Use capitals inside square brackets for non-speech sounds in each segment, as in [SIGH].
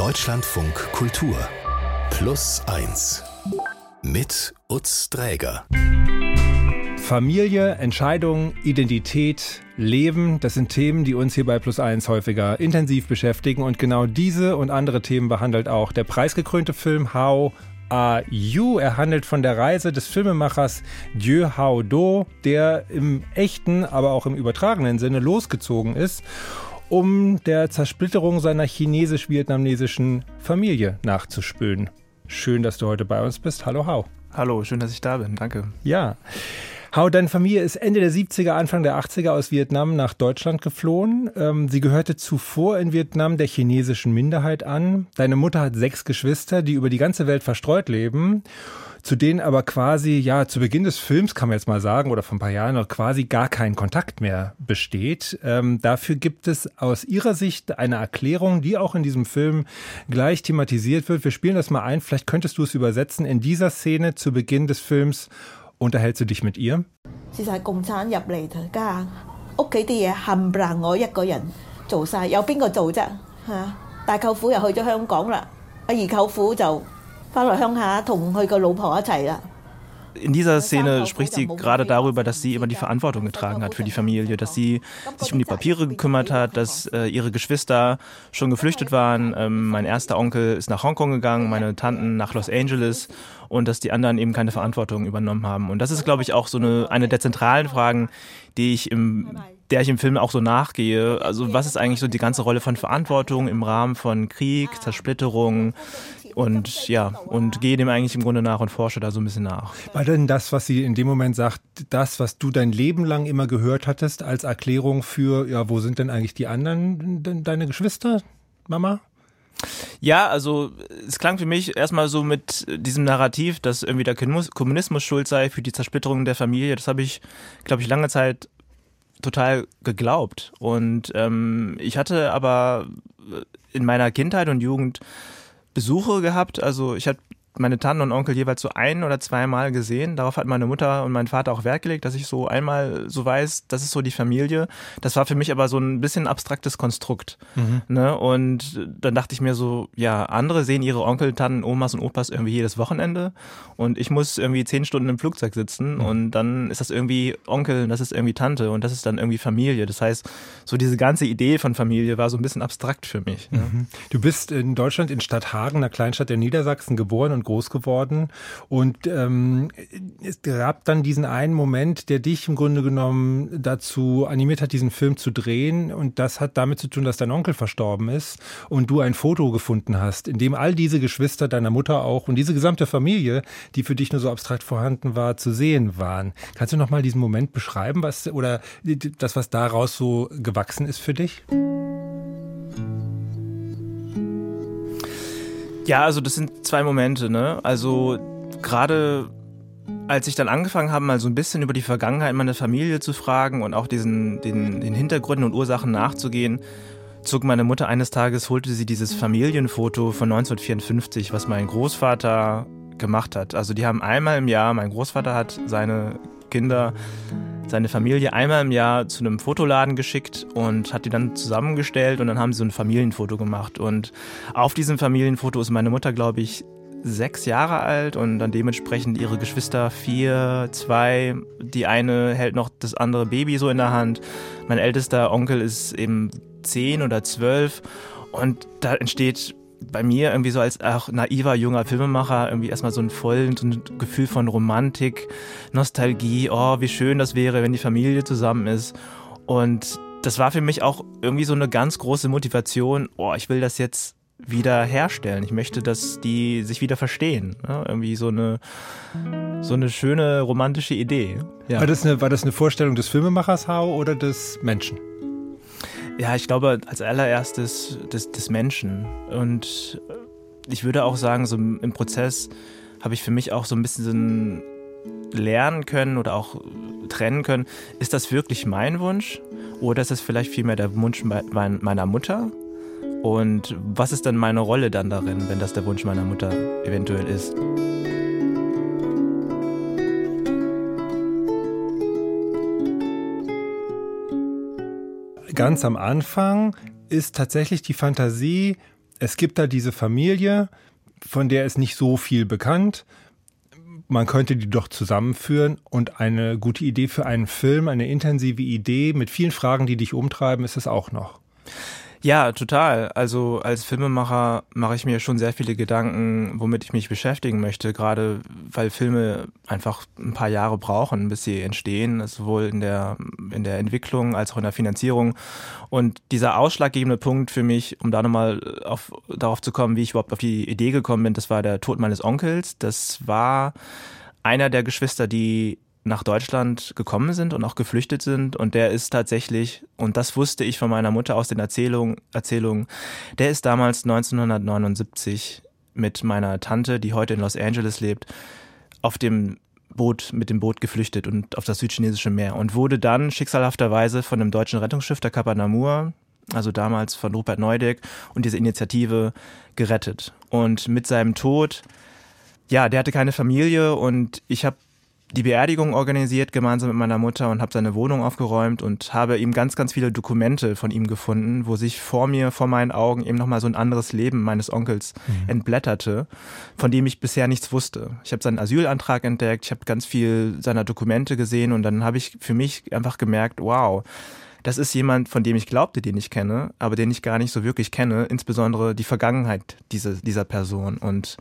Deutschlandfunk Kultur Plus 1 mit Utz Dräger. Familie, Entscheidung, Identität, Leben, das sind Themen, die uns hier bei Plus 1 häufiger intensiv beschäftigen. Und genau diese und andere Themen behandelt auch der preisgekrönte Film How Are You. Er handelt von der Reise des Filmemachers Dieu Hao Do, der im echten, aber auch im übertragenen Sinne losgezogen ist um der Zersplitterung seiner chinesisch-vietnamesischen Familie nachzuspülen. Schön, dass du heute bei uns bist. Hallo Hao. Hallo, schön, dass ich da bin. Danke. Ja. Hao, deine Familie ist Ende der 70er, Anfang der 80er aus Vietnam nach Deutschland geflohen. Ähm, sie gehörte zuvor in Vietnam der chinesischen Minderheit an. Deine Mutter hat sechs Geschwister, die über die ganze Welt verstreut leben zu denen aber quasi, ja, zu Beginn des Films kann man jetzt mal sagen, oder vor ein paar Jahren noch quasi gar kein Kontakt mehr besteht. Ähm, dafür gibt es aus ihrer Sicht eine Erklärung, die auch in diesem Film gleich thematisiert wird. Wir spielen das mal ein, vielleicht könntest du es übersetzen. In dieser Szene zu Beginn des Films unterhältst du dich mit ihr? Sie sagt, 共产入嚟家，屋企啲嘢冚唪唥我一个人做晒，有边个做啫？吓，大舅父又去咗香港啦，阿二舅父就。 In dieser Szene spricht sie gerade darüber, dass sie immer die Verantwortung getragen hat für die Familie, dass sie sich um die Papiere gekümmert hat, dass äh, ihre Geschwister schon geflüchtet waren. Ähm, mein erster Onkel ist nach Hongkong gegangen, meine Tanten nach Los Angeles und dass die anderen eben keine Verantwortung übernommen haben. Und das ist, glaube ich, auch so eine, eine der zentralen Fragen, die ich im der ich im Film auch so nachgehe. Also was ist eigentlich so die ganze Rolle von Verantwortung im Rahmen von Krieg, Zersplitterung, und ja, und gehe dem eigentlich im Grunde nach und forsche da so ein bisschen nach. War denn das, was sie in dem Moment sagt, das, was du dein Leben lang immer gehört hattest, als Erklärung für, ja, wo sind denn eigentlich die anderen, deine Geschwister, Mama? Ja, also es klang für mich erstmal so mit diesem Narrativ, dass irgendwie der Kommunismus schuld sei für die Zersplitterung der Familie. Das habe ich, glaube ich, lange Zeit total geglaubt. Und ähm, ich hatte aber in meiner Kindheit und Jugend Besuche gehabt. Also ich hatte meine Tanten und Onkel jeweils so ein oder zweimal gesehen. Darauf hat meine Mutter und mein Vater auch Wert gelegt, dass ich so einmal so weiß, das ist so die Familie. Das war für mich aber so ein bisschen abstraktes Konstrukt. Mhm. Ne? Und dann dachte ich mir so, ja, andere sehen ihre Onkel, Tanten, Omas und Opas irgendwie jedes Wochenende und ich muss irgendwie zehn Stunden im Flugzeug sitzen mhm. und dann ist das irgendwie Onkel, das ist irgendwie Tante und das ist dann irgendwie Familie. Das heißt, so diese ganze Idee von Familie war so ein bisschen abstrakt für mich. Ne? Mhm. Du bist in Deutschland in Stadthagen, einer Kleinstadt der Niedersachsen, geboren und groß geworden. Und ähm, es gab dann diesen einen Moment, der dich im Grunde genommen dazu animiert hat, diesen Film zu drehen. Und das hat damit zu tun, dass dein Onkel verstorben ist und du ein Foto gefunden hast, in dem all diese Geschwister deiner Mutter auch und diese gesamte Familie, die für dich nur so abstrakt vorhanden war, zu sehen waren. Kannst du noch mal diesen Moment beschreiben, was oder das, was daraus so gewachsen ist für dich? Ja, also das sind zwei Momente, ne? Also gerade als ich dann angefangen habe, mal so ein bisschen über die Vergangenheit meiner Familie zu fragen und auch diesen, den, den Hintergründen und Ursachen nachzugehen, zog meine Mutter eines Tages, holte sie dieses Familienfoto von 1954, was mein Großvater gemacht hat. Also die haben einmal im Jahr, mein Großvater hat seine Kinder seine Familie einmal im Jahr zu einem Fotoladen geschickt und hat die dann zusammengestellt und dann haben sie so ein Familienfoto gemacht. Und auf diesem Familienfoto ist meine Mutter, glaube ich, sechs Jahre alt und dann dementsprechend ihre Geschwister vier, zwei. Die eine hält noch das andere Baby so in der Hand. Mein ältester Onkel ist eben zehn oder zwölf und da entsteht bei mir irgendwie so als auch naiver junger Filmemacher irgendwie erstmal so ein vollen so Gefühl von Romantik, Nostalgie, oh, wie schön das wäre, wenn die Familie zusammen ist. Und das war für mich auch irgendwie so eine ganz große Motivation, oh, ich will das jetzt wieder herstellen. Ich möchte, dass die sich wieder verstehen. Ja, irgendwie so eine, so eine schöne romantische Idee. Ja. War, das eine, war das eine Vorstellung des Filmemachers Hau oder des Menschen? Ja, ich glaube als allererstes des, des Menschen. Und ich würde auch sagen, so im Prozess habe ich für mich auch so ein bisschen lernen können oder auch trennen können, ist das wirklich mein Wunsch oder ist es vielleicht vielmehr der Wunsch meiner Mutter? Und was ist dann meine Rolle dann darin, wenn das der Wunsch meiner Mutter eventuell ist? Ganz am Anfang ist tatsächlich die Fantasie es gibt da diese Familie, von der ist nicht so viel bekannt. Man könnte die doch zusammenführen und eine gute Idee für einen Film, eine intensive Idee mit vielen Fragen, die dich umtreiben, ist es auch noch. Ja, total. Also als Filmemacher mache ich mir schon sehr viele Gedanken, womit ich mich beschäftigen möchte, gerade weil Filme einfach ein paar Jahre brauchen, bis sie entstehen, sowohl in der, in der Entwicklung als auch in der Finanzierung. Und dieser ausschlaggebende Punkt für mich, um da nochmal auf, darauf zu kommen, wie ich überhaupt auf die Idee gekommen bin, das war der Tod meines Onkels. Das war einer der Geschwister, die nach Deutschland gekommen sind und auch geflüchtet sind. Und der ist tatsächlich, und das wusste ich von meiner Mutter aus den Erzählungen, Erzählungen der ist damals 1979 mit meiner Tante, die heute in Los Angeles lebt, auf dem Boot, mit dem Boot geflüchtet und auf das südchinesische Meer und wurde dann schicksalhafterweise von dem deutschen Rettungsschiff der Kappa Namur, also damals von Rupert Neudeck und diese Initiative gerettet. Und mit seinem Tod ja, der hatte keine Familie und ich habe die Beerdigung organisiert gemeinsam mit meiner Mutter und habe seine Wohnung aufgeräumt und habe ihm ganz, ganz viele Dokumente von ihm gefunden, wo sich vor mir, vor meinen Augen eben nochmal so ein anderes Leben meines Onkels mhm. entblätterte, von dem ich bisher nichts wusste. Ich habe seinen Asylantrag entdeckt, ich habe ganz viel seiner Dokumente gesehen und dann habe ich für mich einfach gemerkt, wow, das ist jemand, von dem ich glaubte, den ich kenne, aber den ich gar nicht so wirklich kenne, insbesondere die Vergangenheit diese, dieser Person. Und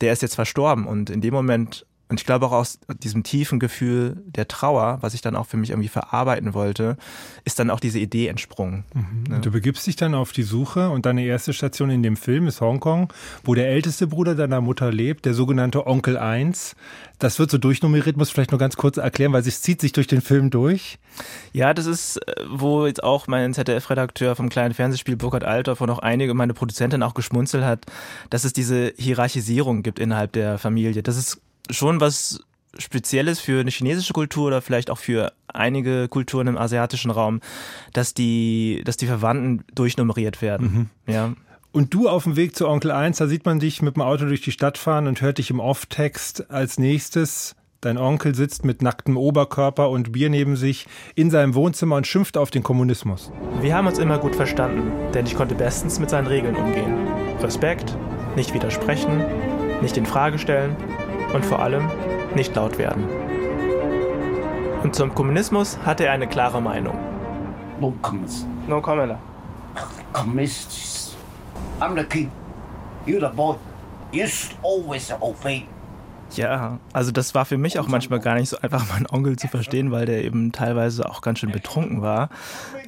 der ist jetzt verstorben und in dem Moment und ich glaube auch aus diesem tiefen Gefühl der Trauer, was ich dann auch für mich irgendwie verarbeiten wollte, ist dann auch diese Idee entsprungen. Mhm. Ja. Du begibst dich dann auf die Suche und deine erste Station in dem Film ist Hongkong, wo der älteste Bruder deiner Mutter lebt, der sogenannte Onkel 1. Das wird so durchnummeriert, muss vielleicht nur ganz kurz erklären, weil es zieht sich durch den Film durch. Ja, das ist, äh, wo jetzt auch mein ZDF-Redakteur vom kleinen Fernsehspiel Burkhard Althoff und auch einige meine Produzentin auch geschmunzelt hat, dass es diese Hierarchisierung gibt innerhalb der Familie. Das ist schon was Spezielles für eine chinesische Kultur oder vielleicht auch für einige Kulturen im asiatischen Raum, dass die, dass die Verwandten durchnummeriert werden. Mhm. Ja. Und du auf dem Weg zu Onkel 1, da sieht man dich mit dem Auto durch die Stadt fahren und hört dich im Off-Text als nächstes. Dein Onkel sitzt mit nacktem Oberkörper und Bier neben sich in seinem Wohnzimmer und schimpft auf den Kommunismus. Wir haben uns immer gut verstanden, denn ich konnte bestens mit seinen Regeln umgehen. Respekt, nicht widersprechen, nicht in Frage stellen und vor allem nicht laut werden. Und zum Kommunismus hatte er eine klare Meinung. No comments. No comment. Communists. I'm the king. You're the boy. You always obey. Ja, also das war für mich auch manchmal gar nicht so einfach, [LAUGHS] meinen Onkel zu verstehen, weil der eben teilweise auch ganz schön betrunken war.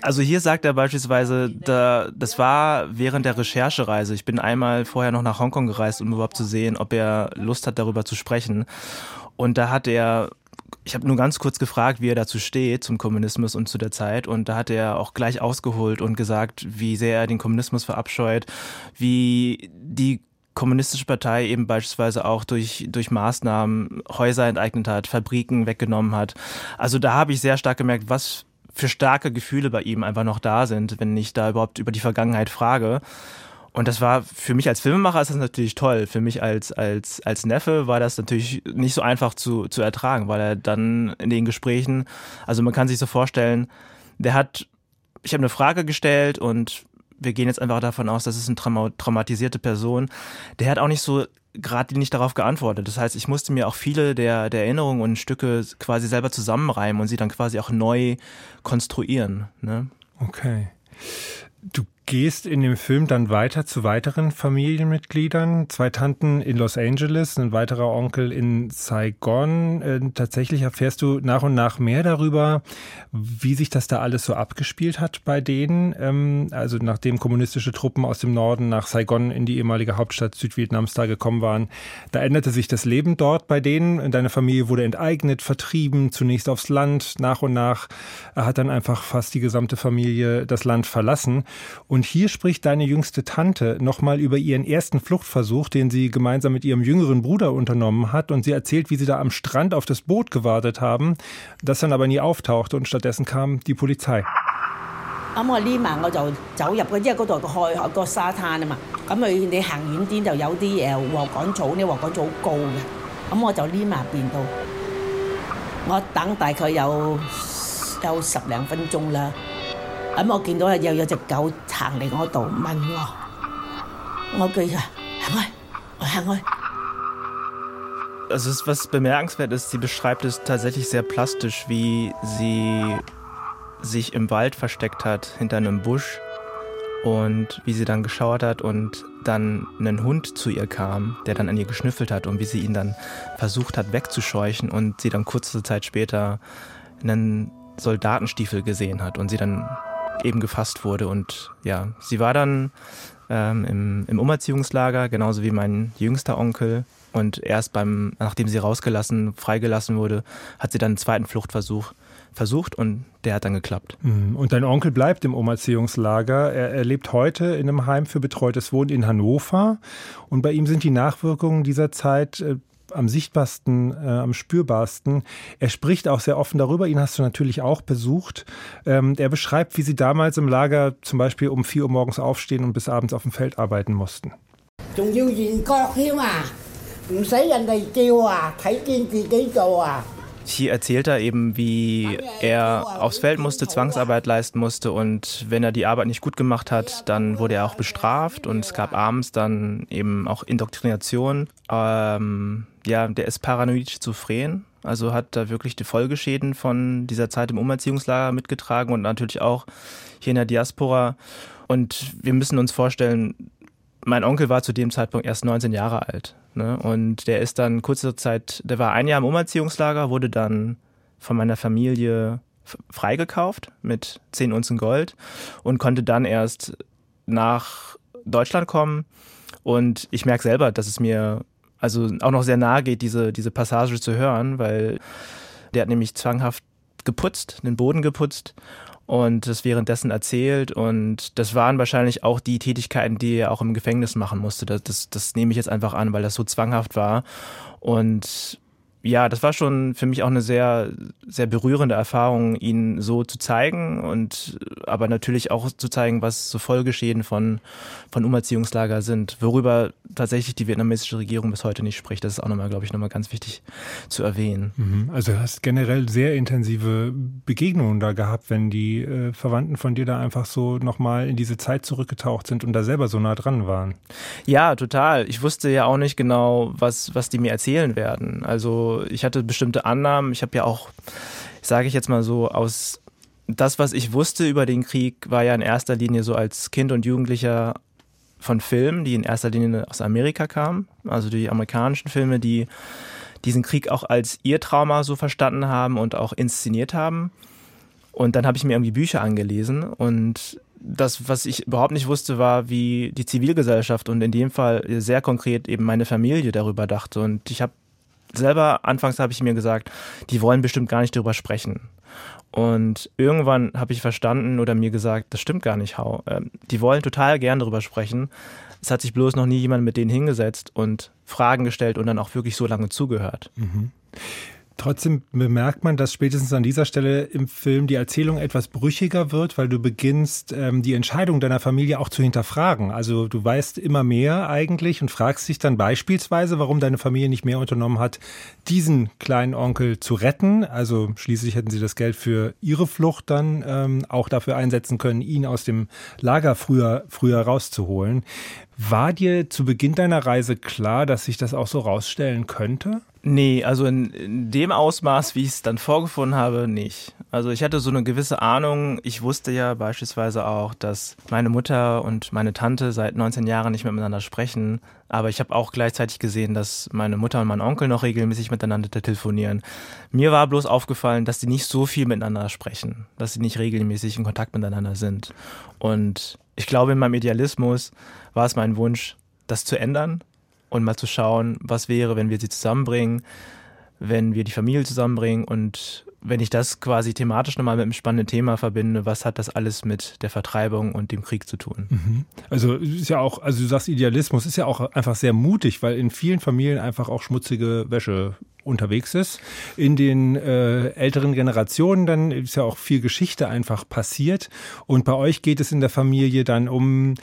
Also hier sagt er beispielsweise, da, das war während der Recherchereise. Ich bin einmal vorher noch nach Hongkong gereist, um überhaupt zu sehen, ob er Lust hat, darüber zu sprechen. Und da hat er ich habe nur ganz kurz gefragt, wie er dazu steht, zum Kommunismus und zu der Zeit. Und da hat er auch gleich ausgeholt und gesagt, wie sehr er den Kommunismus verabscheut, wie die kommunistische Partei eben beispielsweise auch durch, durch Maßnahmen Häuser enteignet hat, Fabriken weggenommen hat. Also da habe ich sehr stark gemerkt, was für starke Gefühle bei ihm einfach noch da sind, wenn ich da überhaupt über die Vergangenheit frage. Und das war für mich als Filmemacher ist das natürlich toll. Für mich als, als, als Neffe war das natürlich nicht so einfach zu, zu ertragen, weil er dann in den Gesprächen, also man kann sich so vorstellen, der hat, ich habe eine Frage gestellt und wir gehen jetzt einfach davon aus, das ist eine trauma traumatisierte Person, der hat auch nicht so gerade nicht darauf geantwortet. Das heißt, ich musste mir auch viele der, der Erinnerungen und Stücke quasi selber zusammenreimen und sie dann quasi auch neu konstruieren. Ne? Okay. Du gehst in dem Film dann weiter zu weiteren Familienmitgliedern. Zwei Tanten in Los Angeles, ein weiterer Onkel in Saigon. Äh, tatsächlich erfährst du nach und nach mehr darüber, wie sich das da alles so abgespielt hat bei denen. Ähm, also nachdem kommunistische Truppen aus dem Norden nach Saigon in die ehemalige Hauptstadt Südvietnams da gekommen waren, da änderte sich das Leben dort bei denen. Deine Familie wurde enteignet, vertrieben, zunächst aufs Land. Nach und nach hat dann einfach fast die gesamte Familie das Land verlassen. Und und hier spricht deine jüngste Tante nochmal über ihren ersten Fluchtversuch, den sie gemeinsam mit ihrem jüngeren Bruder unternommen hat. Und sie erzählt, wie sie da am Strand auf das Boot gewartet haben, das dann aber nie auftauchte und stattdessen kam die Polizei. 咁我匿埋我就走入嘅，因为嗰度开个沙滩啊嘛。咁佢你行远啲就有啲诶禾稈草，呢禾稈草好高嘅。咁我就匿埋边度，我等大概有有十零分钟啦。 咁我见到又有只狗行嚟我度问我： Also es, was bemerkenswert ist, sie beschreibt es tatsächlich sehr plastisch, wie sie sich im Wald versteckt hat, hinter einem Busch und wie sie dann geschauert hat und dann ein Hund zu ihr kam, der dann an ihr geschnüffelt hat und wie sie ihn dann versucht hat wegzuscheuchen und sie dann kurze Zeit später einen Soldatenstiefel gesehen hat und sie dann eben gefasst wurde und ja, sie war dann ähm, im, im Umerziehungslager, genauso wie mein jüngster Onkel und erst beim, nachdem sie rausgelassen, freigelassen wurde, hat sie dann einen zweiten Fluchtversuch versucht und der hat dann geklappt. Mhm. Und dein Onkel bleibt im Umerziehungslager. Er, er lebt heute in einem Heim für betreutes Wohnen in Hannover. Und bei ihm sind die Nachwirkungen dieser Zeit äh, am sichtbarsten, äh, am spürbarsten. Er spricht auch sehr offen darüber. Ihn hast du natürlich auch besucht. Ähm, er beschreibt, wie sie damals im Lager zum Beispiel um 4 Uhr morgens aufstehen und bis abends auf dem Feld arbeiten mussten. 仲要研角添啊！唔使人哋叫啊，睇见自己做啊 ！hier erzählt er eben, wie er aufs Feld musste, Zwangsarbeit leisten musste und wenn er die Arbeit nicht gut gemacht hat, dann wurde er auch bestraft und es gab abends dann eben auch Indoktrination. Ähm, ja, der ist paranoid schizophren, also hat da wirklich die Folgeschäden von dieser Zeit im Umerziehungslager mitgetragen und natürlich auch hier in der Diaspora. Und wir müssen uns vorstellen, mein Onkel war zu dem Zeitpunkt erst 19 Jahre alt. Ne? Und der ist dann kurze Zeit, der war ein Jahr im Umerziehungslager, wurde dann von meiner Familie freigekauft mit 10 Unzen Gold und konnte dann erst nach Deutschland kommen. Und ich merke selber, dass es mir also auch noch sehr nahe geht, diese, diese Passage zu hören, weil der hat nämlich zwanghaft geputzt, den Boden geputzt und das währenddessen erzählt. Und das waren wahrscheinlich auch die Tätigkeiten, die er auch im Gefängnis machen musste. Das, das, das nehme ich jetzt einfach an, weil das so zwanghaft war. Und ja, das war schon für mich auch eine sehr, sehr berührende Erfahrung, ihn so zu zeigen und aber natürlich auch zu zeigen, was so Folgeschäden von, von Umerziehungslager sind, worüber tatsächlich die vietnamesische Regierung bis heute nicht spricht. Das ist auch nochmal, glaube ich, nochmal ganz wichtig zu erwähnen. Mhm. Also du hast generell sehr intensive Begegnungen da gehabt, wenn die äh, Verwandten von dir da einfach so nochmal in diese Zeit zurückgetaucht sind und da selber so nah dran waren. Ja, total. Ich wusste ja auch nicht genau, was, was die mir erzählen werden. Also ich hatte bestimmte Annahmen. Ich habe ja auch, sage ich jetzt mal so, aus das, was ich wusste über den Krieg, war ja in erster Linie so als Kind und Jugendlicher von Filmen, die in erster Linie aus Amerika kamen. Also die amerikanischen Filme, die diesen Krieg auch als ihr Trauma so verstanden haben und auch inszeniert haben. Und dann habe ich mir irgendwie Bücher angelesen und das, was ich überhaupt nicht wusste, war, wie die Zivilgesellschaft und in dem Fall sehr konkret eben meine Familie darüber dachte. Und ich habe selber, anfangs habe ich mir gesagt, die wollen bestimmt gar nicht darüber sprechen. Und irgendwann habe ich verstanden oder mir gesagt, das stimmt gar nicht, Hau. Ähm, die wollen total gern darüber sprechen. Es hat sich bloß noch nie jemand mit denen hingesetzt und Fragen gestellt und dann auch wirklich so lange zugehört. Mhm. Trotzdem bemerkt man, dass spätestens an dieser Stelle im Film die Erzählung etwas brüchiger wird, weil du beginnst, ähm, die Entscheidung deiner Familie auch zu hinterfragen. Also du weißt immer mehr eigentlich und fragst dich dann beispielsweise, warum deine Familie nicht mehr unternommen hat, diesen kleinen Onkel zu retten. Also schließlich hätten sie das Geld für ihre Flucht dann ähm, auch dafür einsetzen können, ihn aus dem Lager früher, früher rauszuholen. War dir zu Beginn deiner Reise klar, dass sich das auch so rausstellen könnte? Nee, also in, in dem Ausmaß, wie ich es dann vorgefunden habe, nicht. Also ich hatte so eine gewisse Ahnung. Ich wusste ja beispielsweise auch, dass meine Mutter und meine Tante seit 19 Jahren nicht mehr miteinander sprechen. Aber ich habe auch gleichzeitig gesehen, dass meine Mutter und mein Onkel noch regelmäßig miteinander telefonieren. Mir war bloß aufgefallen, dass sie nicht so viel miteinander sprechen, dass sie nicht regelmäßig in Kontakt miteinander sind. Und ich glaube, in meinem Idealismus war es mein Wunsch, das zu ändern und mal zu schauen, was wäre, wenn wir sie zusammenbringen, wenn wir die Familie zusammenbringen und wenn ich das quasi thematisch nochmal mit einem spannenden Thema verbinde, was hat das alles mit der Vertreibung und dem Krieg zu tun? Mhm. Also ist ja auch, also du sagst Idealismus, ist ja auch einfach sehr mutig, weil in vielen Familien einfach auch schmutzige Wäsche unterwegs ist. In den äh, älteren Generationen dann ist ja auch viel Geschichte einfach passiert. Und bei euch geht es in der Familie dann um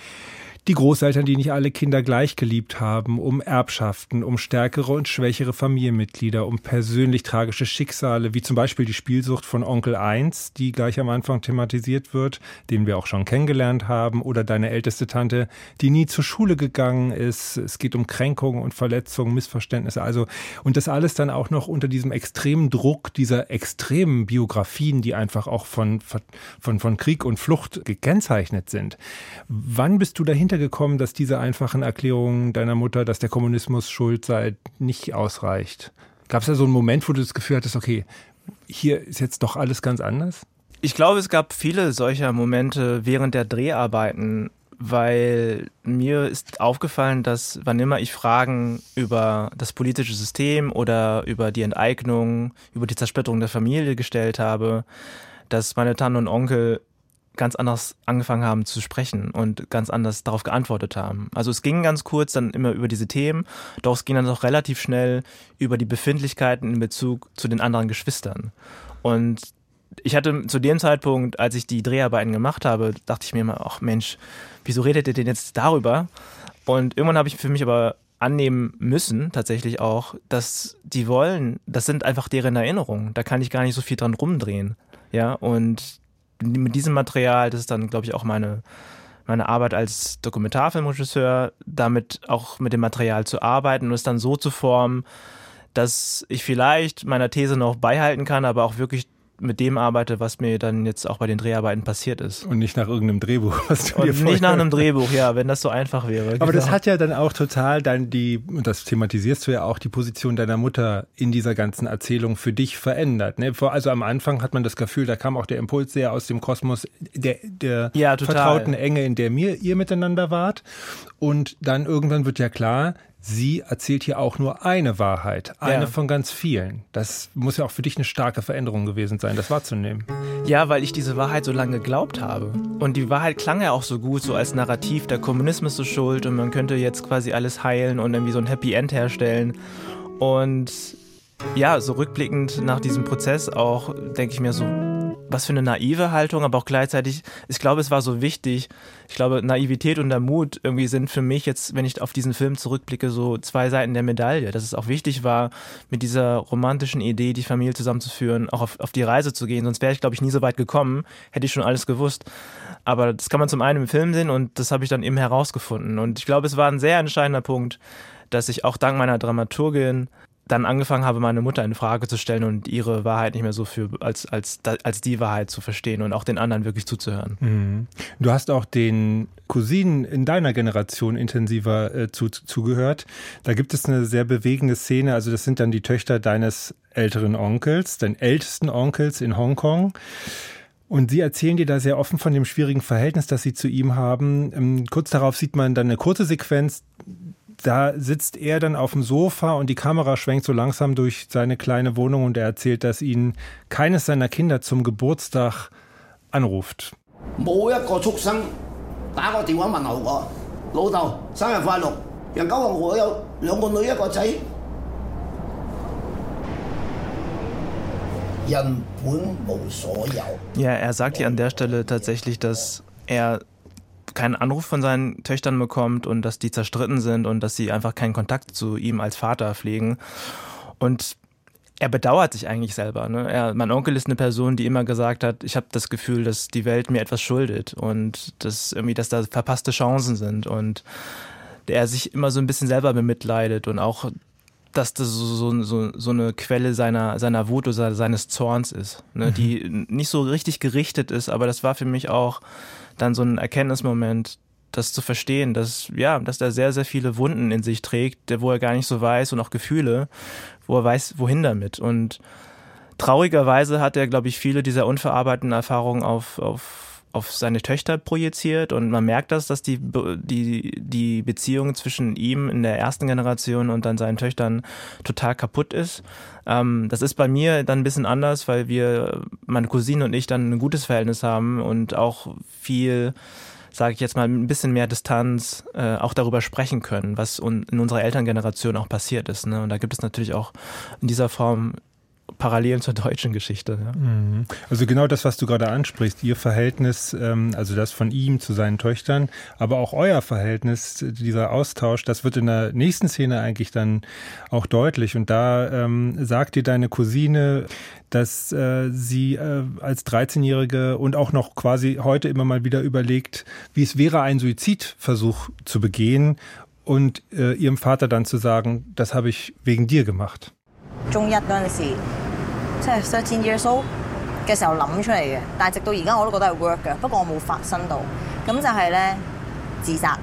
die Großeltern, die nicht alle Kinder gleich geliebt haben, um Erbschaften, um stärkere und schwächere Familienmitglieder, um persönlich tragische Schicksale, wie zum Beispiel die Spielsucht von Onkel 1, die gleich am Anfang thematisiert wird, den wir auch schon kennengelernt haben, oder deine älteste Tante, die nie zur Schule gegangen ist. Es geht um Kränkungen und Verletzungen, Missverständnisse. Also, und das alles dann auch noch unter diesem extremen Druck dieser extremen Biografien, die einfach auch von, von, von Krieg und Flucht gekennzeichnet sind. Wann bist du dahinter gekommen, dass diese einfachen Erklärungen deiner Mutter, dass der Kommunismus schuld sei, nicht ausreicht? Gab es da so einen Moment, wo du das Gefühl hattest, okay, hier ist jetzt doch alles ganz anders? Ich glaube, es gab viele solcher Momente während der Dreharbeiten, weil mir ist aufgefallen, dass wann immer ich Fragen über das politische System oder über die Enteignung, über die Zersplitterung der Familie gestellt habe, dass meine Tante und Onkel ganz anders angefangen haben zu sprechen und ganz anders darauf geantwortet haben. Also es ging ganz kurz dann immer über diese Themen, doch es ging dann auch relativ schnell über die Befindlichkeiten in Bezug zu den anderen Geschwistern. Und ich hatte zu dem Zeitpunkt, als ich die Dreharbeiten gemacht habe, dachte ich mir immer, ach Mensch, wieso redet ihr denn jetzt darüber? Und irgendwann habe ich für mich aber annehmen müssen, tatsächlich auch, dass die wollen, das sind einfach deren Erinnerungen. Da kann ich gar nicht so viel dran rumdrehen. Ja, und mit diesem Material, das ist dann, glaube ich, auch meine, meine Arbeit als Dokumentarfilmregisseur, damit auch mit dem Material zu arbeiten und es dann so zu formen, dass ich vielleicht meiner These noch beihalten kann, aber auch wirklich mit dem arbeite, was mir dann jetzt auch bei den Dreharbeiten passiert ist. Und nicht nach irgendeinem Drehbuch, was du Und dir nicht nach einem Drehbuch, ja, wenn das so einfach wäre. Aber genau. das hat ja dann auch total dann die, und das thematisierst du ja auch, die Position deiner Mutter in dieser ganzen Erzählung für dich verändert. Ne? Also am Anfang hat man das Gefühl, da kam auch der Impuls sehr aus dem Kosmos der, der ja, vertrauten Enge, in der mir, ihr miteinander wart. Und dann irgendwann wird ja klar, sie erzählt hier auch nur eine Wahrheit, eine ja. von ganz vielen. Das muss ja auch für dich eine starke Veränderung gewesen sein, das wahrzunehmen. Ja, weil ich diese Wahrheit so lange geglaubt habe. Und die Wahrheit klang ja auch so gut, so als Narrativ, der Kommunismus ist schuld und man könnte jetzt quasi alles heilen und irgendwie so ein Happy End herstellen. Und ja, so rückblickend nach diesem Prozess auch, denke ich mir so, was für eine naive Haltung, aber auch gleichzeitig, ich glaube, es war so wichtig. Ich glaube, Naivität und der Mut irgendwie sind für mich jetzt, wenn ich auf diesen Film zurückblicke, so zwei Seiten der Medaille. Dass es auch wichtig war, mit dieser romantischen Idee, die Familie zusammenzuführen, auch auf, auf die Reise zu gehen. Sonst wäre ich, glaube ich, nie so weit gekommen, hätte ich schon alles gewusst. Aber das kann man zum einen im Film sehen und das habe ich dann eben herausgefunden. Und ich glaube, es war ein sehr entscheidender Punkt, dass ich auch dank meiner Dramaturgin dann angefangen habe, meine Mutter in Frage zu stellen und ihre Wahrheit nicht mehr so für als, als, als die Wahrheit zu verstehen und auch den anderen wirklich zuzuhören. Mhm. Du hast auch den Cousinen in deiner Generation intensiver äh, zu, zugehört. Da gibt es eine sehr bewegende Szene. Also das sind dann die Töchter deines älteren Onkels, deinen ältesten Onkels in Hongkong. Und sie erzählen dir da sehr offen von dem schwierigen Verhältnis, das sie zu ihm haben. Ähm, kurz darauf sieht man dann eine kurze Sequenz, da sitzt er dann auf dem Sofa und die Kamera schwenkt so langsam durch seine kleine Wohnung und er erzählt, dass ihn keines seiner Kinder zum Geburtstag anruft. Ja, er sagt hier an der Stelle tatsächlich, dass er keinen Anruf von seinen Töchtern bekommt und dass die zerstritten sind und dass sie einfach keinen Kontakt zu ihm als Vater pflegen. Und er bedauert sich eigentlich selber. Ne? Er, mein Onkel ist eine Person, die immer gesagt hat, ich habe das Gefühl, dass die Welt mir etwas schuldet und dass irgendwie, dass da verpasste Chancen sind und er sich immer so ein bisschen selber bemitleidet und auch dass das so, so, so eine Quelle seiner, seiner Wut oder seines Zorns ist, ne? Mhm. die nicht so richtig gerichtet ist, aber das war für mich auch dann so ein Erkenntnismoment, das zu verstehen, dass, ja, dass er sehr, sehr viele Wunden in sich trägt, wo er gar nicht so weiß und auch Gefühle, wo er weiß, wohin damit. Und traurigerweise hat er, glaube ich, viele dieser unverarbeiteten Erfahrungen auf, auf auf seine Töchter projiziert und man merkt das, dass die, die, die Beziehung zwischen ihm in der ersten Generation und dann seinen Töchtern total kaputt ist. Ähm, das ist bei mir dann ein bisschen anders, weil wir, meine Cousine und ich, dann ein gutes Verhältnis haben und auch viel sage ich jetzt mal, ein bisschen mehr Distanz äh, auch darüber sprechen können, was in unserer Elterngeneration auch passiert ist. Ne? Und da gibt es natürlich auch in dieser Form Parallelen zur deutschen Geschichte. Ja. Mhm. Also genau das, was du gerade ansprichst, ihr Verhältnis, ähm, also das von ihm zu seinen Töchtern, aber auch euer Verhältnis, dieser Austausch, das wird in der nächsten Szene eigentlich dann auch deutlich. Und da ähm, sagt dir deine Cousine, dass äh, sie äh, als 13-Jährige und auch noch quasi heute immer mal wieder überlegt, wie es wäre, einen Suizidversuch zu begehen und äh, ihrem Vater dann zu sagen, das habe ich wegen dir gemacht. 中一嗰阵时，即系 thirteen years old 嘅时候谂出嚟嘅，但系直到而家我都觉得系 work 嘅，不过我冇发生到，咁就系咧自杀。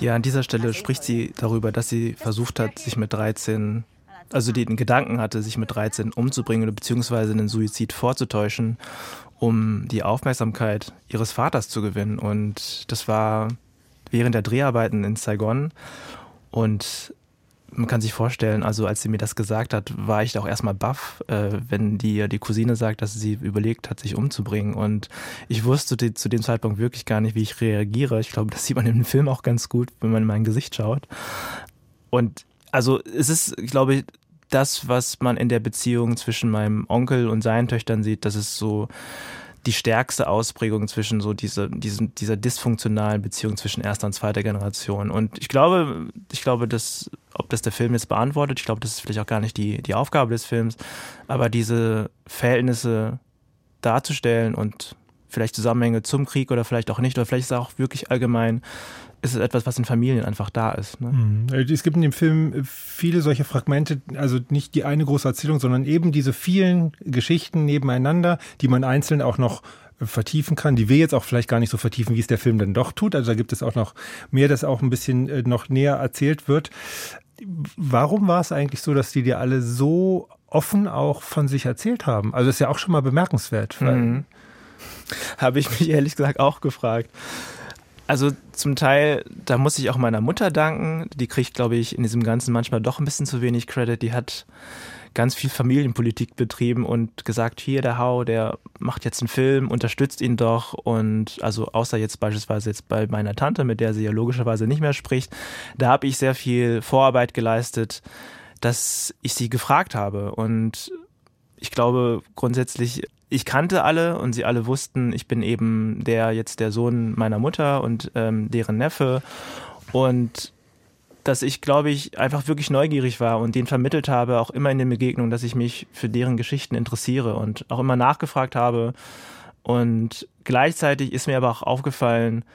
Ja, an dieser Stelle spricht sie darüber, dass sie versucht hat, sich mit 13, also den Gedanken hatte, sich mit 13 umzubringen beziehungsweise einen Suizid vorzutäuschen, um die Aufmerksamkeit ihres Vaters zu gewinnen. Und das war während der Dreharbeiten in Saigon. Und man kann sich vorstellen, also als sie mir das gesagt hat, war ich auch erstmal baff, äh, wenn die, die Cousine sagt, dass sie überlegt hat, sich umzubringen. Und ich wusste die, zu dem Zeitpunkt wirklich gar nicht, wie ich reagiere. Ich glaube, das sieht man im Film auch ganz gut, wenn man in mein Gesicht schaut. Und also es ist, ich glaube, das, was man in der Beziehung zwischen meinem Onkel und seinen Töchtern sieht, das ist so die stärkste Ausprägung zwischen so diese, diesen, dieser dysfunktionalen Beziehung zwischen erster und zweiter Generation. Und ich glaube, ich glaube, dass, ob das der Film jetzt beantwortet, ich glaube, das ist vielleicht auch gar nicht die, die Aufgabe des Films, aber diese Verhältnisse darzustellen und vielleicht Zusammenhänge zum Krieg oder vielleicht auch nicht, oder vielleicht ist auch wirklich allgemein, ist es etwas, was in Familien einfach da ist. Ne? Mhm. Es gibt in dem Film viele solche Fragmente, also nicht die eine große Erzählung, sondern eben diese vielen Geschichten nebeneinander, die man einzeln auch noch vertiefen kann, die wir jetzt auch vielleicht gar nicht so vertiefen, wie es der Film dann doch tut. Also da gibt es auch noch mehr, das auch ein bisschen äh, noch näher erzählt wird. Warum war es eigentlich so, dass die dir alle so offen auch von sich erzählt haben? Also das ist ja auch schon mal bemerkenswert. Mhm. Habe ich mich ehrlich gesagt auch gefragt. Also zum Teil, da muss ich auch meiner Mutter danken. Die kriegt, glaube ich, in diesem Ganzen manchmal doch ein bisschen zu wenig Credit. Die hat ganz viel Familienpolitik betrieben und gesagt, hier der Hau, der macht jetzt einen Film, unterstützt ihn doch. Und also außer jetzt beispielsweise jetzt bei meiner Tante, mit der sie ja logischerweise nicht mehr spricht, da habe ich sehr viel Vorarbeit geleistet, dass ich sie gefragt habe. Und ich glaube grundsätzlich ich kannte alle und sie alle wussten, ich bin eben der jetzt der Sohn meiner Mutter und ähm, deren Neffe. Und dass ich, glaube ich, einfach wirklich neugierig war und denen vermittelt habe, auch immer in den Begegnungen, dass ich mich für deren Geschichten interessiere und auch immer nachgefragt habe. Und gleichzeitig ist mir aber auch aufgefallen,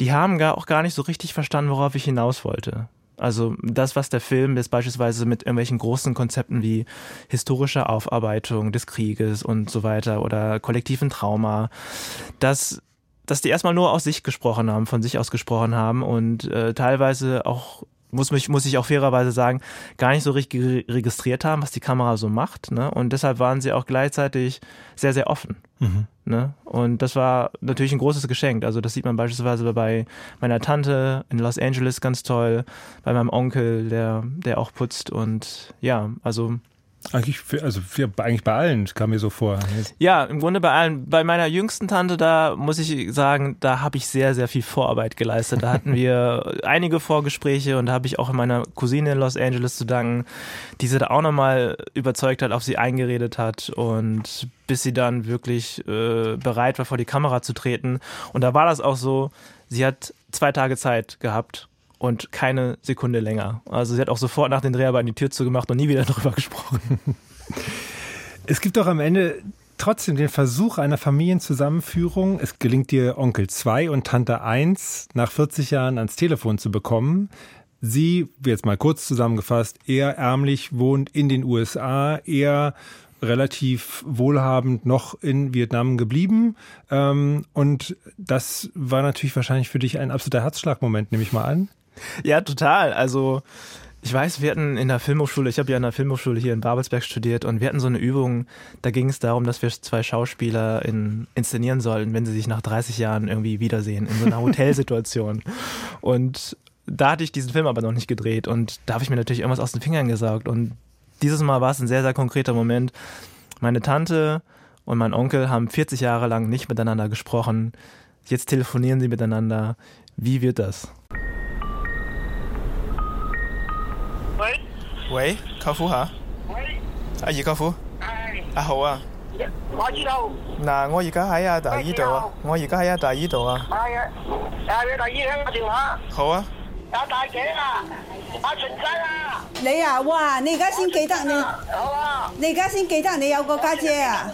die haben gar auch gar nicht so richtig verstanden, worauf ich hinaus wollte. Also das, was der Film jetzt beispielsweise mit irgendwelchen großen Konzepten wie historischer Aufarbeitung des Krieges und so weiter oder kollektiven Trauma, dass, dass die erstmal nur aus sich gesprochen haben, von sich aus gesprochen haben und äh, teilweise auch muss, mich, muss ich auch fairerweise sagen, gar nicht so richtig registriert haben, was die Kamera so macht. Ne? Und deshalb waren sie auch gleichzeitig sehr, sehr offen. Mhm. Ne? Und das war natürlich ein großes Geschenk. Also das sieht man beispielsweise bei meiner Tante in Los Angeles ganz toll, bei meinem Onkel, der, der auch putzt. Und ja, also eigentlich, für, also für, eigentlich bei allen kam mir so vor. Ja, im Grunde bei allen. Bei meiner jüngsten Tante, da muss ich sagen, da habe ich sehr, sehr viel Vorarbeit geleistet. Da hatten wir [LAUGHS] einige Vorgespräche und da habe ich auch meiner Cousine in Los Angeles zu danken, die sie da auch nochmal überzeugt hat, auf sie eingeredet hat und bis sie dann wirklich äh, bereit war, vor die Kamera zu treten. Und da war das auch so, sie hat zwei Tage Zeit gehabt und keine Sekunde länger. Also sie hat auch sofort nach den Dreharbeiten die Tür zugemacht und nie wieder [LAUGHS] darüber gesprochen. Es gibt doch am Ende trotzdem den Versuch einer Familienzusammenführung. Es gelingt dir Onkel 2 und Tante 1 nach 40 Jahren ans Telefon zu bekommen. Sie, jetzt mal kurz zusammengefasst, eher ärmlich, wohnt in den USA, eher relativ wohlhabend noch in Vietnam geblieben. Ähm, und das war natürlich wahrscheinlich für dich ein absoluter Herzschlagmoment, nehme ich mal an. Ja, total. Also ich weiß, wir hatten in der Filmhochschule, ich habe ja in der Filmhochschule hier in Babelsberg studiert und wir hatten so eine Übung, da ging es darum, dass wir zwei Schauspieler in, inszenieren sollten, wenn sie sich nach 30 Jahren irgendwie wiedersehen, in so einer [LAUGHS] Hotelsituation. und da hatte ich diesen Film aber noch nicht gedreht und da habe ich mir natürlich irgendwas aus den Fingern gesaugt und dieses Mal war es ein sehr, sehr konkreter Moment. Meine Tante und mein Onkel haben 40 Jahre lang nicht miteinander gesprochen. Jetzt telefonieren sie miteinander. Wie wird das? 喂，喂，舅父嚇？喂，阿姨舅父，係。阿豪啊，我知道。嗱，我而家喺阿大姨度啊，我而家喺阿大姨度啊，係啊，啊你第二聽個電話，好啊，阿大姐啊，阿純仔啊，你啊，哇！你而家先記得你，好啊，你而家先記得你有個家姐啊！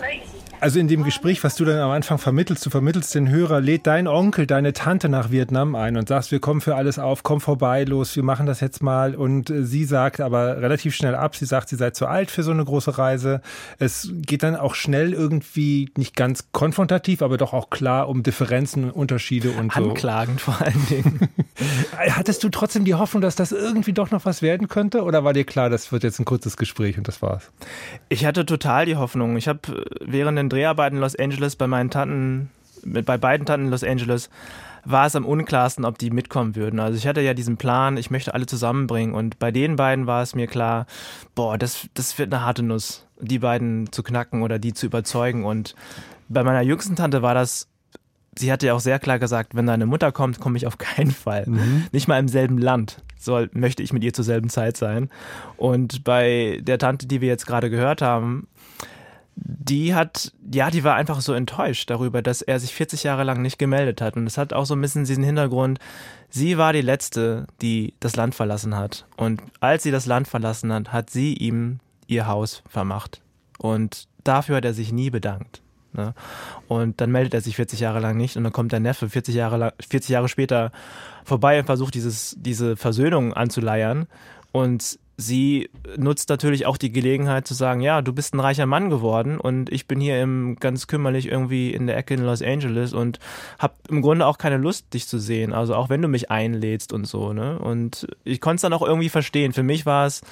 你。Also in dem Gespräch, was du dann am Anfang vermittelst, du vermittelst den Hörer, lädt dein Onkel, deine Tante nach Vietnam ein und sagst, wir kommen für alles auf, komm vorbei, los, wir machen das jetzt mal. Und äh, sie sagt aber relativ schnell ab, sie sagt, sie sei zu alt für so eine große Reise. Es geht dann auch schnell irgendwie nicht ganz konfrontativ, aber doch auch klar um Differenzen, Unterschiede und so. anklagend vor allen Dingen. [LAUGHS] Hattest du trotzdem die Hoffnung, dass das irgendwie doch noch was werden könnte? Oder war dir klar, das wird jetzt ein kurzes Gespräch und das war's? Ich hatte total die Hoffnung. Ich habe während den Dreharbeiten in Los Angeles bei meinen Tanten, mit, bei beiden Tanten in Los Angeles, war es am unklarsten, ob die mitkommen würden. Also ich hatte ja diesen Plan, ich möchte alle zusammenbringen und bei den beiden war es mir klar, boah, das, das wird eine harte Nuss, die beiden zu knacken oder die zu überzeugen. Und bei meiner jüngsten Tante war das sie hatte ja auch sehr klar gesagt, wenn deine Mutter kommt, komme ich auf keinen Fall. Nicht mal im selben Land soll, möchte ich mit ihr zur selben Zeit sein. Und bei der Tante, die wir jetzt gerade gehört haben, die hat, ja, die war einfach so enttäuscht darüber, dass er sich 40 Jahre lang nicht gemeldet hat. Und es hat auch so ein bisschen diesen Hintergrund, sie war die Letzte, die das Land verlassen hat. Und als sie das Land verlassen hat, hat sie ihm ihr Haus vermacht. Und dafür hat er sich nie bedankt. Ne? Und dann meldet er sich 40 Jahre lang nicht und dann kommt der Neffe 40 Jahre, lang, 40 Jahre später vorbei und versucht dieses, diese Versöhnung anzuleiern. Und sie nutzt natürlich auch die Gelegenheit zu sagen, ja, du bist ein reicher Mann geworden und ich bin hier im, ganz kümmerlich irgendwie in der Ecke in Los Angeles und habe im Grunde auch keine Lust, dich zu sehen. Also auch wenn du mich einlädst und so. Ne? Und ich konnte es dann auch irgendwie verstehen. Für mich war es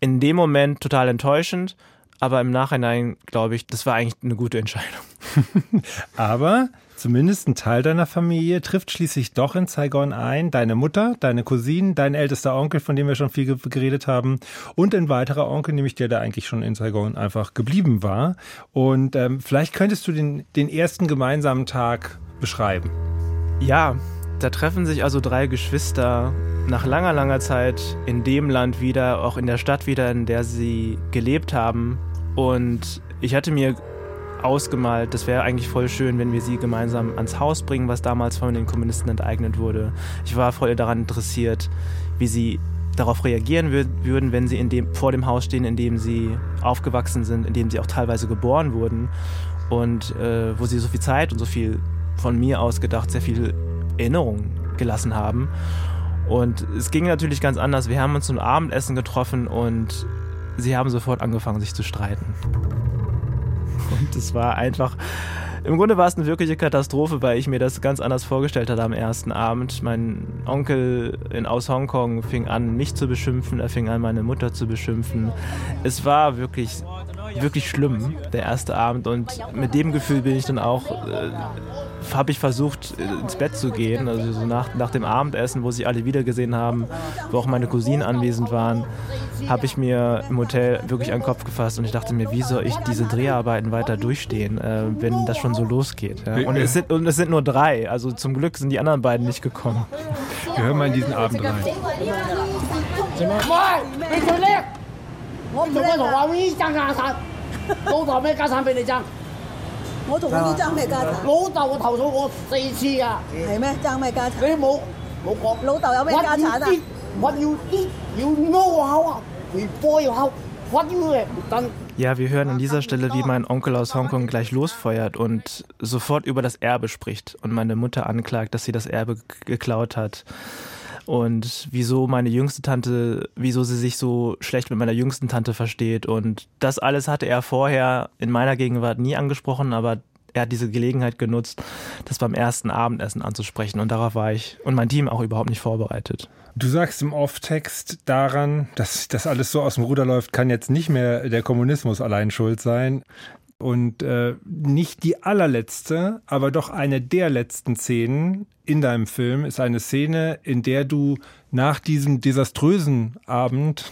in dem Moment total enttäuschend, aber im Nachhinein glaube ich, das war eigentlich eine gute Entscheidung. [LAUGHS] Aber zumindest ein Teil deiner Familie trifft schließlich doch in Saigon ein. Deine Mutter, deine Cousinen, dein ältester Onkel, von dem wir schon viel geredet haben, und ein weiterer Onkel, nämlich der, der eigentlich schon in Saigon einfach geblieben war. Und ähm, vielleicht könntest du den, den ersten gemeinsamen Tag beschreiben. Ja, da treffen sich also drei Geschwister nach langer, langer Zeit in dem Land wieder, auch in der Stadt wieder, in der sie gelebt haben. Und ich hatte mir ausgemalt, das wäre eigentlich voll schön, wenn wir sie gemeinsam ans Haus bringen, was damals von den Kommunisten enteignet wurde. Ich war voll daran interessiert, wie sie darauf reagieren würden, wenn sie in dem, vor dem Haus stehen, in dem sie aufgewachsen sind, in dem sie auch teilweise geboren wurden und äh, wo sie so viel Zeit und so viel von mir aus gedacht, sehr viel Erinnerungen gelassen haben. Und es ging natürlich ganz anders. Wir haben uns zum Abendessen getroffen und sie haben sofort angefangen, sich zu streiten. Und es war einfach, im Grunde war es eine wirkliche Katastrophe, weil ich mir das ganz anders vorgestellt hatte am ersten Abend. Mein Onkel in, aus Hongkong fing an, mich zu beschimpfen, er fing an, meine Mutter zu beschimpfen. Es war wirklich, wirklich schlimm, der erste Abend. Und mit dem Gefühl bin ich dann auch, äh, habe ich versucht, äh, ins Bett zu gehen. Also so nach, nach dem Abendessen, wo sich alle wiedergesehen haben, wo auch meine Cousinen anwesend waren, habe ich mir im Hotel wirklich einen Kopf gefasst und ich dachte mir, wie soll ich diese Dreharbeiten weiter durchstehen, äh, wenn das schon so losgeht. Ja? Und, es sind, und es sind nur drei. Also zum Glück sind die anderen beiden nicht gekommen. Wir hören mal in diesen Abend rein. Come on, 我唔同我同阿 V 争家产，老豆咩家产俾你争？我同嗰啲争咩家产？老豆我投诉我四次啊！系咩？争咩家产？你冇冇讲？老豆有咩家产啊？ What you eat, you know how before you how what you have done. Ja, wir hören an dieser Stelle, wie mein Onkel aus Hongkong gleich losfeuert und sofort über das Erbe spricht und meine Mutter anklagt, dass sie das Erbe geklaut hat. Und wieso meine jüngste Tante, wieso sie sich so schlecht mit meiner jüngsten Tante versteht. Und das alles hatte er vorher in meiner Gegenwart nie angesprochen, aber er hat diese Gelegenheit genutzt, das beim ersten Abendessen anzusprechen. Und darauf war ich und mein Team auch überhaupt nicht vorbereitet. Du sagst im Off-Text daran, dass das alles so aus dem Ruder läuft, kann jetzt nicht mehr der Kommunismus allein schuld sein Und äh, nicht die allerletzte, aber doch eine der letzten Szenen in deinem Film ist eine Szene, in der du nach diesem desaströsen Abend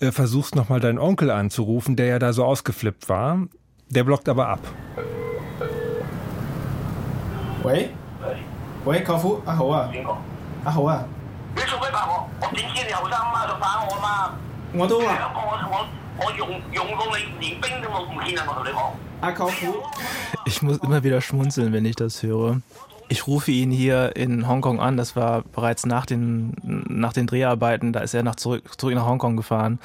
äh, versuchst nochmal deinen Onkel anzurufen, der ja da so ausgeflippt war. Der blockt aber ab. 喂喂，舅父，阿豪啊，边个？阿豪啊，你做咩拍我？我点知你后生啊嘛？就打我嘛？我都话 Ich muss immer wieder schmunzeln, wenn ich das höre. Ich rufe ihn hier in Hongkong an. Das war bereits nach den, nach den Dreharbeiten. Da ist er nach zurück, zurück nach Hongkong gefahren.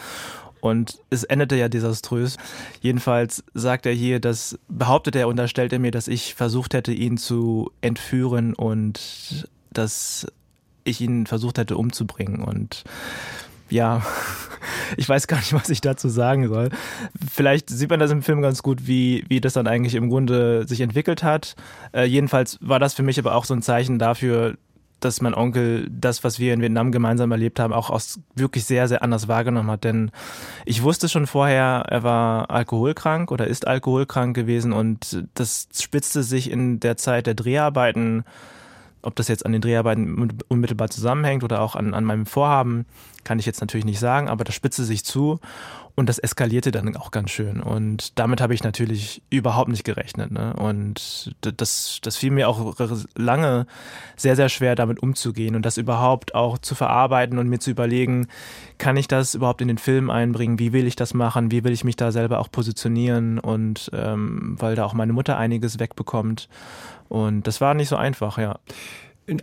Und es endete ja desaströs. Jedenfalls sagt er hier, dass behauptet er, unterstellt er mir, dass ich versucht hätte, ihn zu entführen und dass ich ihn versucht hätte umzubringen. Und ja, [LAUGHS] ich weiß gar nicht, was ich dazu sagen soll. Vielleicht sieht man das im Film ganz gut, wie, wie das dann eigentlich im Grunde sich entwickelt hat. Äh, jedenfalls war das für mich aber auch so ein Zeichen dafür, dass mein Onkel das, was wir in Vietnam gemeinsam erlebt haben, auch aus wirklich sehr, sehr anders wahrgenommen hat. Denn ich wusste schon vorher, er war alkoholkrank oder ist alkoholkrank gewesen und das spitzte sich in der Zeit der Dreharbeiten ob das jetzt an den Dreharbeiten unmittelbar zusammenhängt oder auch an, an meinem Vorhaben, kann ich jetzt natürlich nicht sagen, aber das spitzte sich zu und das eskalierte dann auch ganz schön. Und damit habe ich natürlich überhaupt nicht gerechnet. Ne? Und das, das fiel mir auch lange sehr, sehr schwer, damit umzugehen und das überhaupt auch zu verarbeiten und mir zu überlegen, kann ich das überhaupt in den Film einbringen? Wie will ich das machen? Wie will ich mich da selber auch positionieren? Und ähm, weil da auch meine Mutter einiges wegbekommt. Und das war nicht so einfach, ja.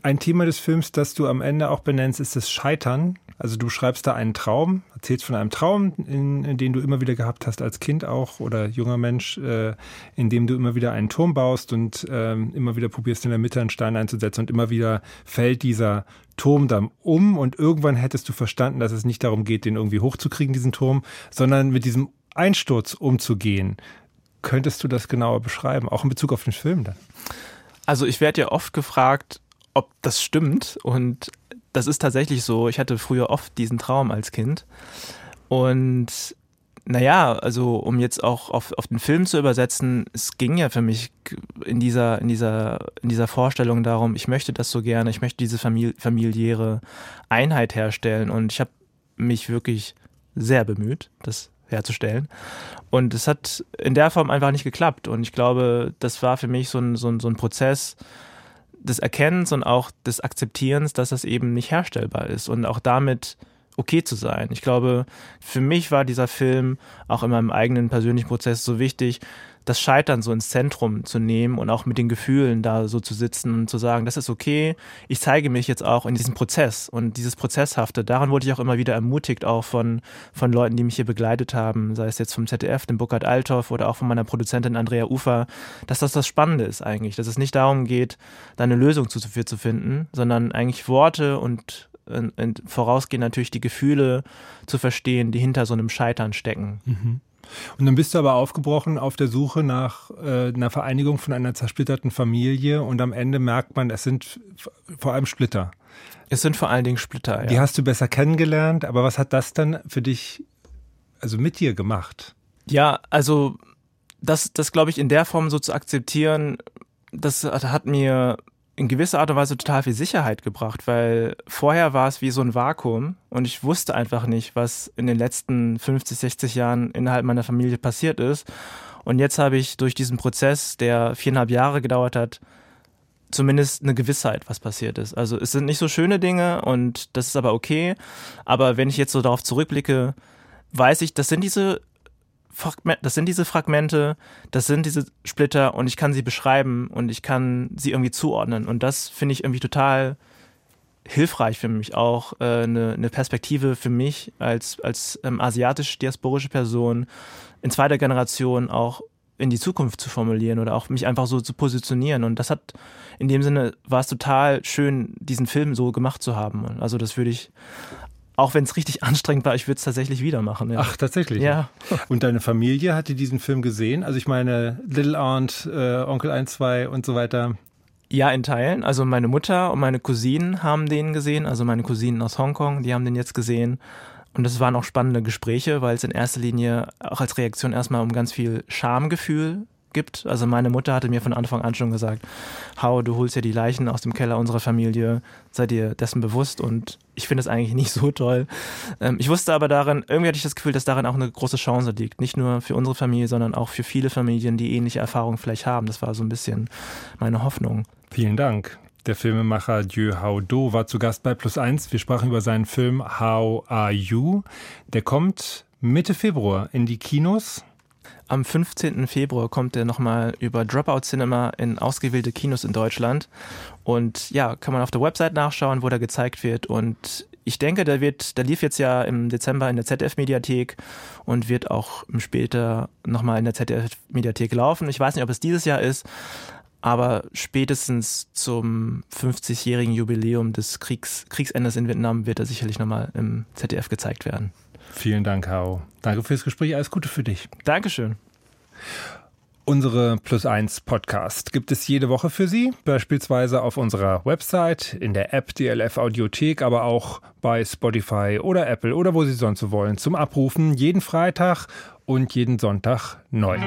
Ein Thema des Films, das du am Ende auch benennst, ist das Scheitern. Also du schreibst da einen Traum, erzählst von einem Traum, in, in den du immer wieder gehabt hast als Kind auch oder junger Mensch, äh, in dem du immer wieder einen Turm baust und äh, immer wieder probierst in der Mitte einen Stein einzusetzen und immer wieder fällt dieser Turm dann um und irgendwann hättest du verstanden, dass es nicht darum geht, den irgendwie hochzukriegen, diesen Turm, sondern mit diesem Einsturz umzugehen. Könntest du das genauer beschreiben, auch in Bezug auf den Film dann? Also ich werde ja oft gefragt, ob das stimmt. Und das ist tatsächlich so. Ich hatte früher oft diesen Traum als Kind. Und naja, also um jetzt auch auf, auf den Film zu übersetzen, es ging ja für mich in dieser, in dieser, in dieser Vorstellung darum, ich möchte das so gerne, ich möchte diese famili familiäre Einheit herstellen. Und ich habe mich wirklich sehr bemüht, das herzustellen. Und es hat in der Form einfach nicht geklappt. Und ich glaube, das war für mich so ein, so ein, so ein Prozess des Erkennens und auch des Akzeptierens, dass das eben nicht herstellbar ist und auch damit okay zu sein. Ich glaube, für mich war dieser Film auch in meinem eigenen persönlichen Prozess so wichtig, das Scheitern so ins Zentrum zu nehmen und auch mit den Gefühlen da so zu sitzen und zu sagen, das ist okay, ich zeige mich jetzt auch in diesem Prozess und dieses Prozesshafte, daran wurde ich auch immer wieder ermutigt, auch von, von Leuten, die mich hier begleitet haben, sei es jetzt vom ZDF, dem Burkhard Althoff oder auch von meiner Produzentin Andrea Ufer, dass das das Spannende ist eigentlich, dass es nicht darum geht, da eine Lösung zu, für zu finden, sondern eigentlich Worte und vorausgehen natürlich die Gefühle zu verstehen, die hinter so einem Scheitern stecken. Mhm. Und dann bist du aber aufgebrochen auf der Suche nach äh, einer Vereinigung von einer zersplitterten Familie und am Ende merkt man, es sind vor allem Splitter. Es sind vor allen Dingen Splitter, ja. Die hast du besser kennengelernt, aber was hat das dann für dich, also mit dir gemacht? Ja, also das, das glaube ich, in der Form so zu akzeptieren, das hat mir in gewisser Art und Weise total viel Sicherheit gebracht, weil vorher war es wie so ein Vakuum und ich wusste einfach nicht, was in den letzten 50, 60 Jahren innerhalb meiner Familie passiert ist. Und jetzt habe ich durch diesen Prozess, der viereinhalb Jahre gedauert hat, zumindest eine Gewissheit, was passiert ist. Also es sind nicht so schöne Dinge und das ist aber okay. Aber wenn ich jetzt so darauf zurückblicke, weiß ich, das sind diese das sind diese Fragmente, das sind diese Splitter und ich kann sie beschreiben und ich kann sie irgendwie zuordnen. Und das finde ich irgendwie total hilfreich für mich auch, äh, eine, eine Perspektive für mich als, als ähm, asiatisch-diasporische Person in zweiter Generation auch in die Zukunft zu formulieren oder auch mich einfach so zu positionieren. Und das hat in dem Sinne war es total schön, diesen Film so gemacht zu haben. Also das würde ich auch wenn es richtig [LAUGHS] anstrengend war, ich würde es tatsächlich wieder machen. Ja. Ach, tatsächlich? Ja. Und deine Familie hat die diesen Film gesehen? Also ich meine, Little Aunt, äh, Onkel 1, 2 und so weiter. Ja, in Teilen. Also meine Mutter und meine Cousinen haben den gesehen, also meine Cousinen aus Hongkong, die haben den jetzt gesehen. Und es waren auch spannende Gespräche, weil es in erster Linie auch als Reaktion erstmal um ganz viel Schamgefühl gibt. Also meine Mutter hatte mir von Anfang an schon gesagt, Hau, du holst ja die Leichen aus dem Keller unserer Familie, sei dir dessen bewusst und ich finde es eigentlich nicht so toll. Ähm, ich wusste aber darin, irgendwie hatte ich das Gefühl, dass darin auch eine große Chance liegt. Nicht nur für unsere Familie, sondern auch für viele Familien, die ähnliche Erfahrungen vielleicht haben. Das war so ein bisschen meine Hoffnung. Vielen Dank. Der Filmemacher Dieu Hao Do war zu Gast bei Plus Eins. Wir sprachen über seinen Film How Are You? Der kommt Mitte Februar in die Kinos. Am 15. Februar kommt er nochmal über Dropout Cinema in ausgewählte Kinos in Deutschland. Und ja, kann man auf der Website nachschauen, wo der gezeigt wird. Und ich denke, der wird, der lief jetzt ja im Dezember in der ZDF-Mediathek und wird auch später nochmal in der ZDF-Mediathek laufen. Ich weiß nicht, ob es dieses Jahr ist, aber spätestens zum 50-jährigen Jubiläum des Kriegs, Kriegsendes in Vietnam wird er sicherlich nochmal im ZDF gezeigt werden. Vielen Dank, Hao. Danke fürs Gespräch. Alles Gute für dich. Dankeschön. Unsere Plus 1 Podcast gibt es jede Woche für Sie, beispielsweise auf unserer Website, in der App DLF Audiothek, aber auch bei Spotify oder Apple oder wo Sie sonst so wollen, zum Abrufen jeden Freitag und jeden Sonntag neu.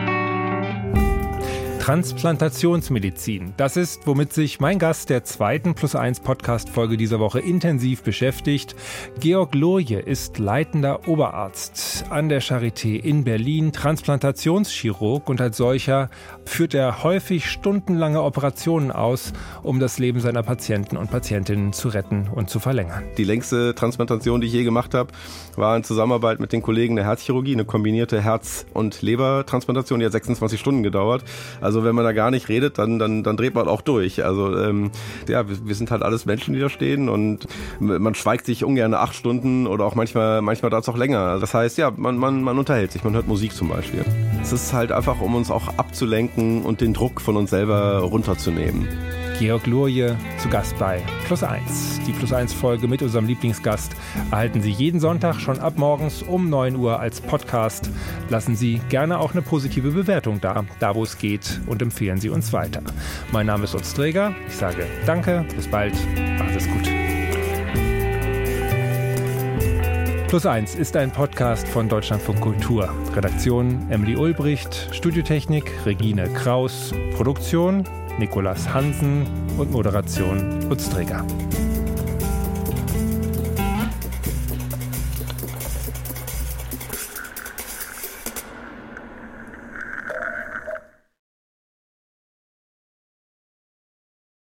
Transplantationsmedizin. Das ist, womit sich mein Gast der zweiten Plus 1 Podcast-Folge dieser Woche intensiv beschäftigt. Georg Loje ist leitender Oberarzt an der Charité in Berlin, Transplantationschirurg und als solcher führt er häufig stundenlange Operationen aus, um das Leben seiner Patienten und Patientinnen zu retten und zu verlängern. Die längste Transplantation, die ich je gemacht habe, war in Zusammenarbeit mit den Kollegen der Herzchirurgie, eine kombinierte Herz- und Lebertransplantation, die hat 26 Stunden gedauert. Also wenn man da gar nicht redet, dann, dann, dann dreht man auch durch. Also ähm, ja, wir, wir sind halt alles Menschen, die da stehen und man schweigt sich ungern acht Stunden oder auch manchmal, manchmal dauert es auch länger. Das heißt, ja, man, man, man unterhält sich, man hört Musik zum Beispiel. Es ist halt einfach, um uns auch abzulenken und den Druck von uns selber runterzunehmen. Georg Lurje zu Gast bei Plus 1. Die Plus 1 Folge mit unserem Lieblingsgast erhalten Sie jeden Sonntag schon ab morgens um 9 Uhr als Podcast. Lassen Sie gerne auch eine positive Bewertung da, da wo es geht und empfehlen Sie uns weiter. Mein Name ist Utz Träger. Ich sage Danke, bis bald, alles gut. Plus 1 ist ein Podcast von Deutschlandfunk Kultur. Redaktion Emily Ulbricht, Studiotechnik Regine Kraus, Produktion Nikolas Hansen und Moderation Utz Träger.